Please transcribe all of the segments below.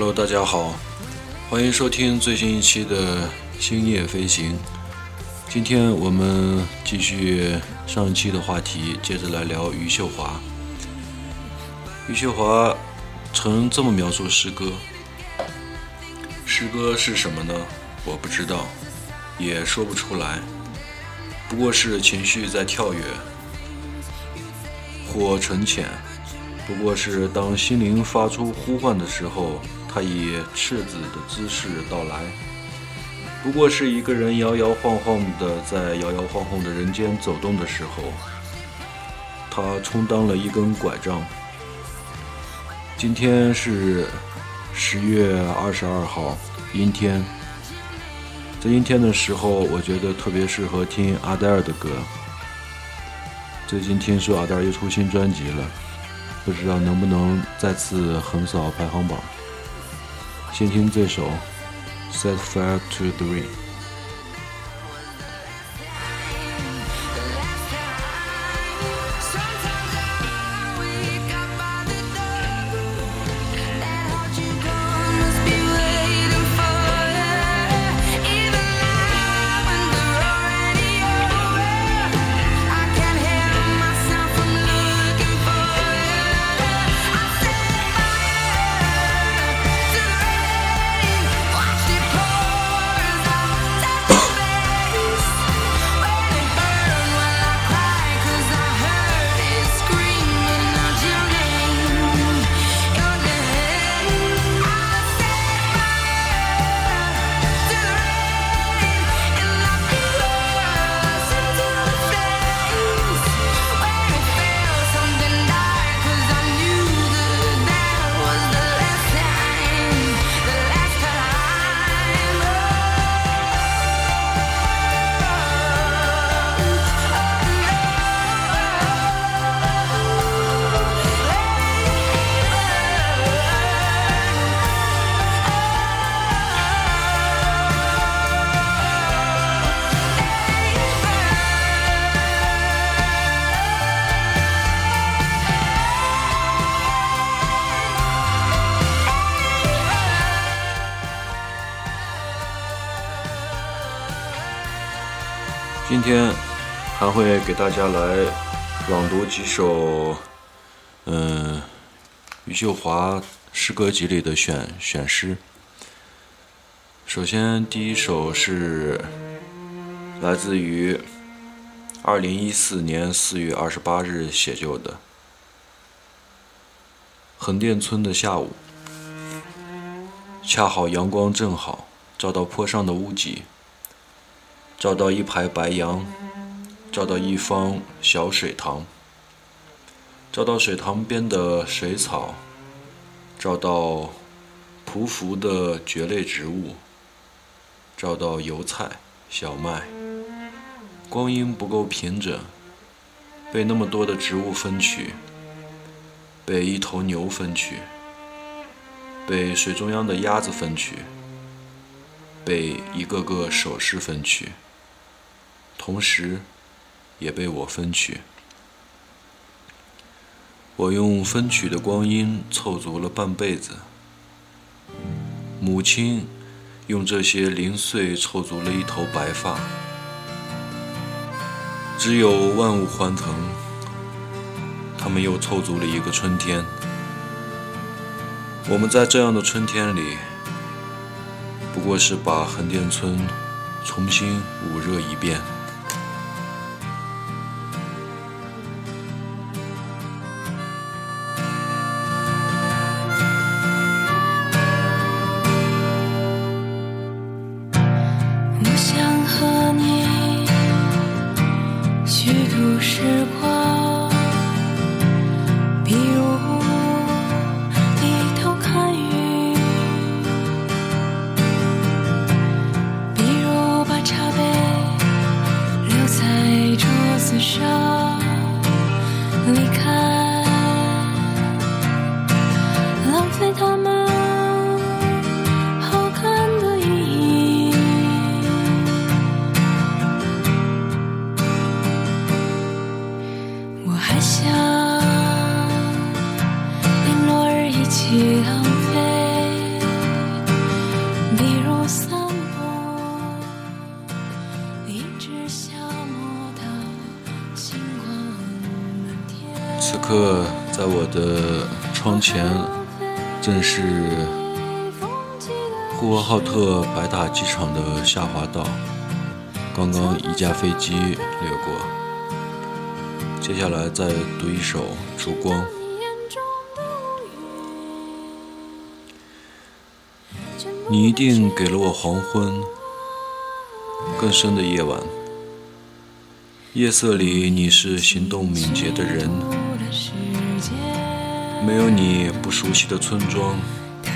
Hello，大家好，欢迎收听最新一期的《星夜飞行》。今天我们继续上一期的话题，接着来聊余秀华。余秀华曾这么描述诗歌：诗歌是什么呢？我不知道，也说不出来，不过是情绪在跳跃，或沉潜。不过是当心灵发出呼唤的时候，他以赤子的姿势到来；不过是一个人摇摇晃晃的在摇摇晃晃的人间走动的时候，他充当了一根拐杖。今天是十月二十二号，阴天。在阴天的时候，我觉得特别适合听阿黛尔的歌。最近听说阿黛尔又出新专辑了。不知道能不能再次横扫排行榜。先听这首《Set Fire to the Rain》。 今天还会给大家来朗读几首，嗯，余秀华诗歌集里的选选诗。首先，第一首是来自于二零一四年四月二十八日写就的横店村的下午，恰好阳光正好，照到坡上的屋脊。照到一排白杨，照到一方小水塘，照到水塘边的水草，照到匍匐的蕨类植物，照到油菜、小麦。光阴不够平整，被那么多的植物分取，被一头牛分取，被水中央的鸭子分取，被一个个首饰分取。同时，也被我分取。我用分取的光阴凑足了半辈子，母亲用这些零碎凑足了一头白发。只有万物欢腾，他们又凑足了一个春天。我们在这样的春天里，不过是把横店村重新捂热一遍。mama. 是呼和浩特白塔机场的下滑道。刚刚一架飞机掠过，接下来再读一首《烛光》。你一定给了我黄昏，更深的夜晚。夜色里，你是行动敏捷的人。没有你不熟悉的村庄，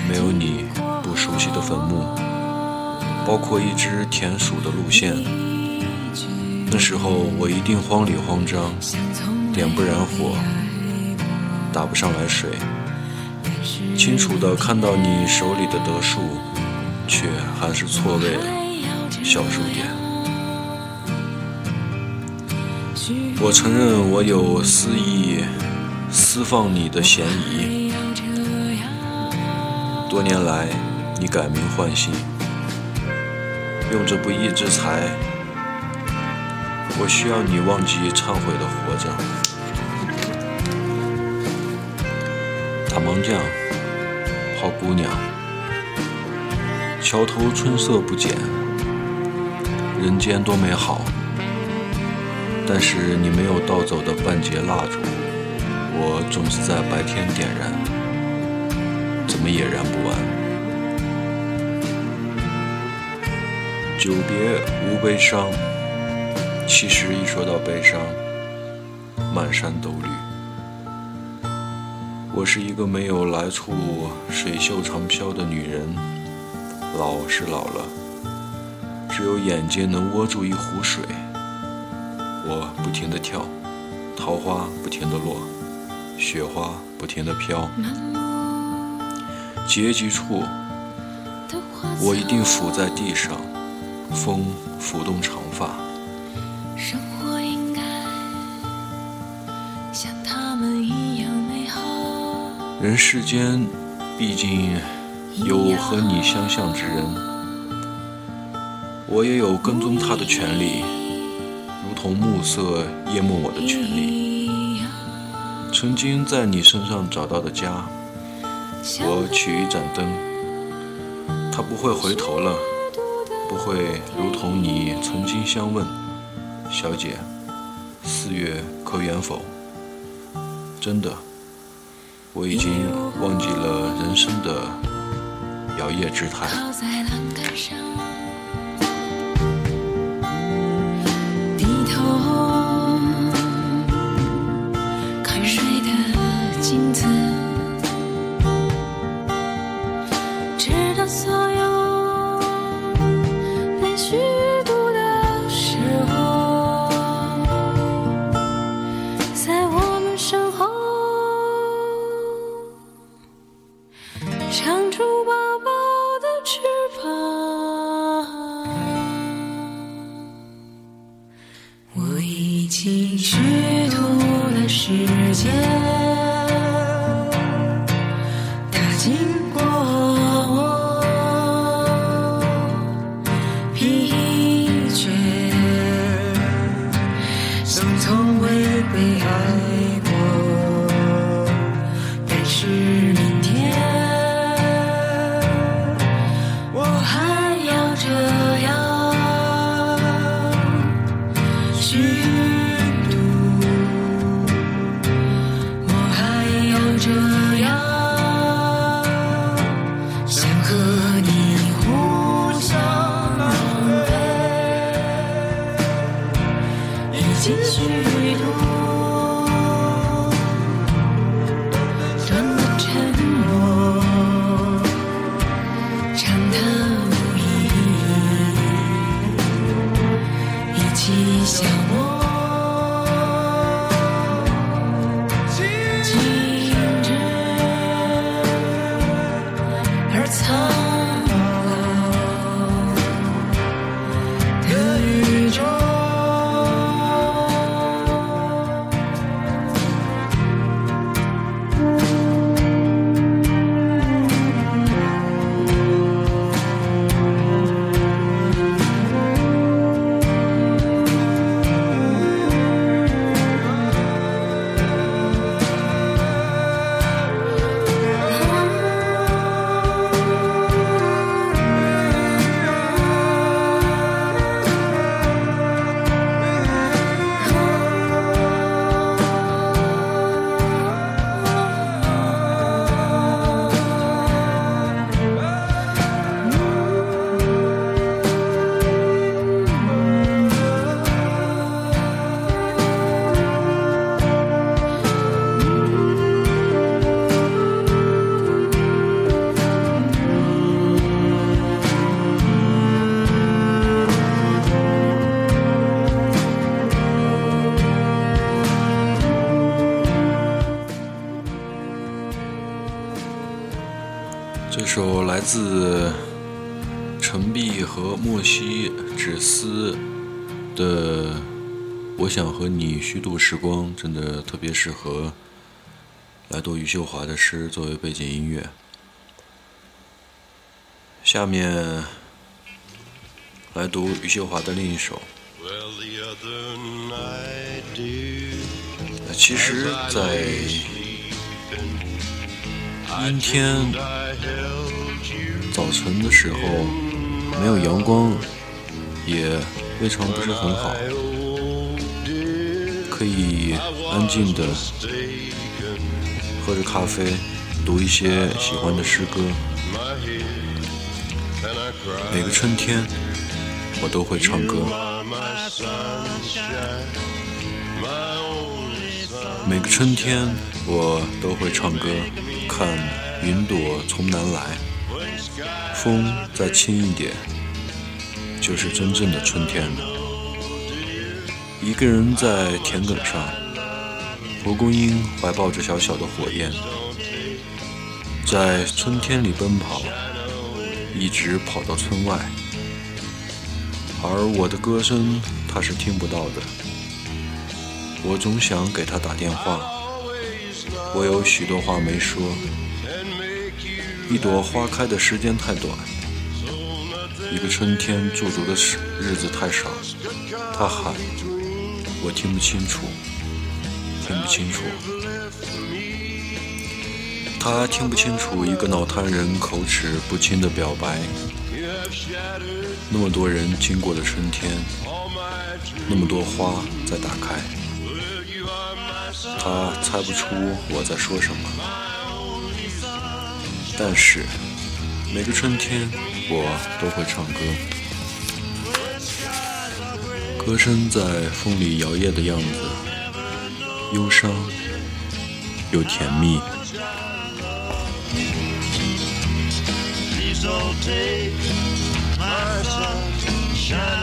没有你不熟悉的坟墓，包括一只田鼠的路线。那时候我一定慌里慌张，点不燃火，打不上来水。清楚的看到你手里的得数，却还是错位了小数点。我承认我有肆意私放你的嫌疑。多年来，你改名换姓，用这不义之财，我需要你忘记忏悔的活着。打麻将，泡姑娘，桥头春色不减，人间多美好。但是你没有盗走的半截蜡烛，我总是在白天点燃，怎么也燃不完。久别无悲伤，其实一说到悲伤，满山都绿。我是一个没有来处、水袖长飘的女人，老是老了，只有眼睛能握住一壶水。我不停地跳，桃花不停地落，雪花不停地飘。结局处，我一定伏在地上，风拂动长发。生活应该像他们一样美好。人世间，毕竟有和你相像之人，我也有跟踪他的权利。如同暮色淹没我的权利，曾经在你身上找到的家，我取一盏灯，他不会回头了，不会如同你曾经相问，小姐，四月可远否？真的，我已经忘记了人生的摇曳之态。义，一自陈碧和莫西芷思的《我想和你虚度时光》，真的特别适合来读余秀华的诗作为背景音乐。下面来读余秀华的另一首。其实，在阴天早晨的时候，没有阳光，也未尝不是很好，可以安静的喝着咖啡，读一些喜欢的诗歌。每个春天，我都会唱歌。每个春天，我都会唱歌。看云朵从南来，风再轻一点，就是真正的春天了。一个人在田埂上，蒲公英怀抱着小小的火焰，在春天里奔跑，一直跑到村外。而我的歌声，他是听不到的。我总想给他打电话，我有许多话没说。一朵花开的时间太短，一个春天驻足的时日子太少。他喊，我听不清楚，听不清楚。他听不清楚一个脑瘫人口齿不清的表白。那么多人经过的春天，那么多花在打开。他猜不出我在说什么，但是每个春天我都会唱歌，歌声在风里摇曳的样子，忧伤又甜蜜。Please don't take my sunshine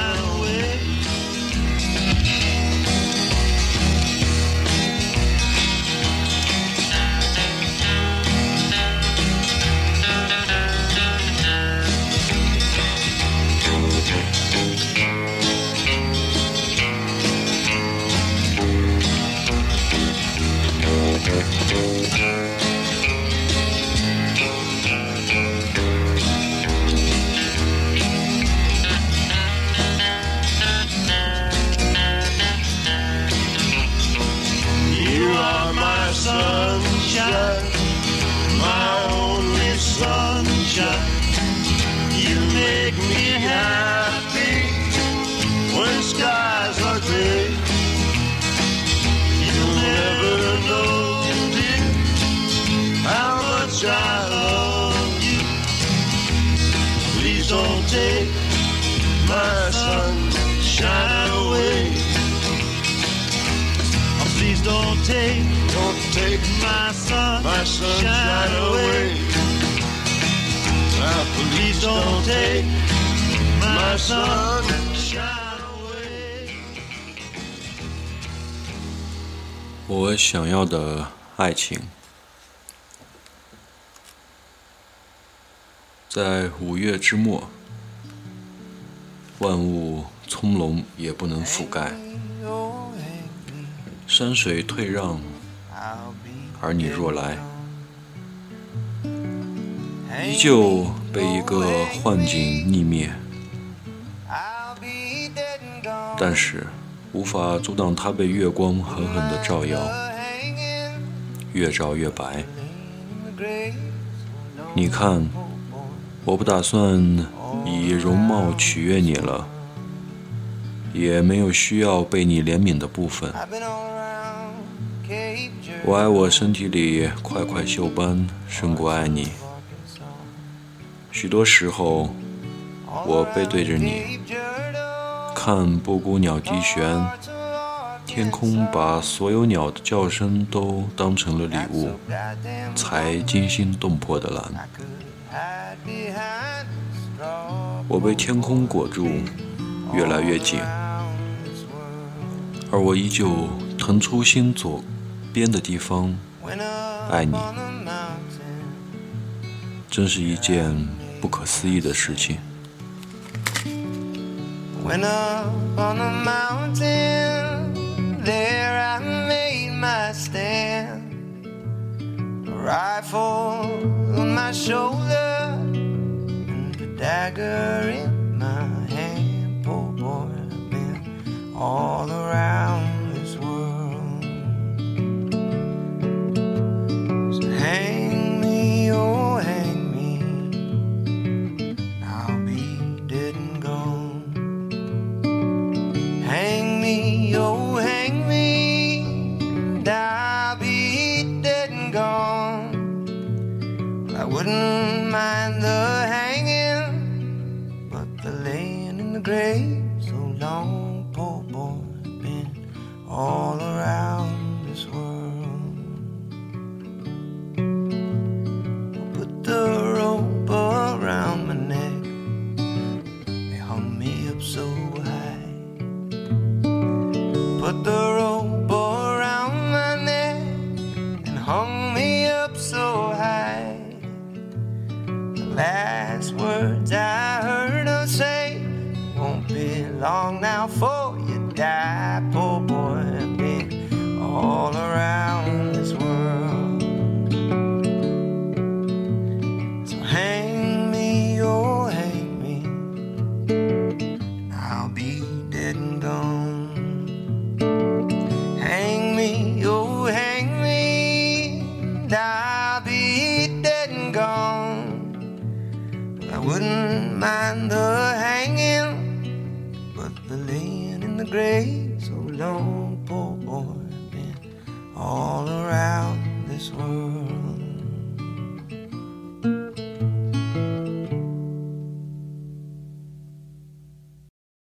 take, don't take my sun, my sunshine away. Ah, please don't take my sunshine away. 我想要的爱情，在五月之末，万物葱茏也不能覆盖，山水退让，而你若来，依旧被一个幻境溺灭，但是无法阻挡它被月光狠狠地照耀，越照越白。你看，我不打算以容貌取悦你了，也没有需要被你怜悯的部分。我爱我身体里块块锈斑，胜过爱你。许多时候，我背对着你，看布谷鸟低旋，天空把所有鸟的叫声都当成了礼物，才惊心动魄的蓝。我被天空裹住，越来越紧，而我依旧腾出心左边的地方爱你真是一件不可思议的事情 when on mountain there I made my stand rifle on my shoulder and dagger in all around this world.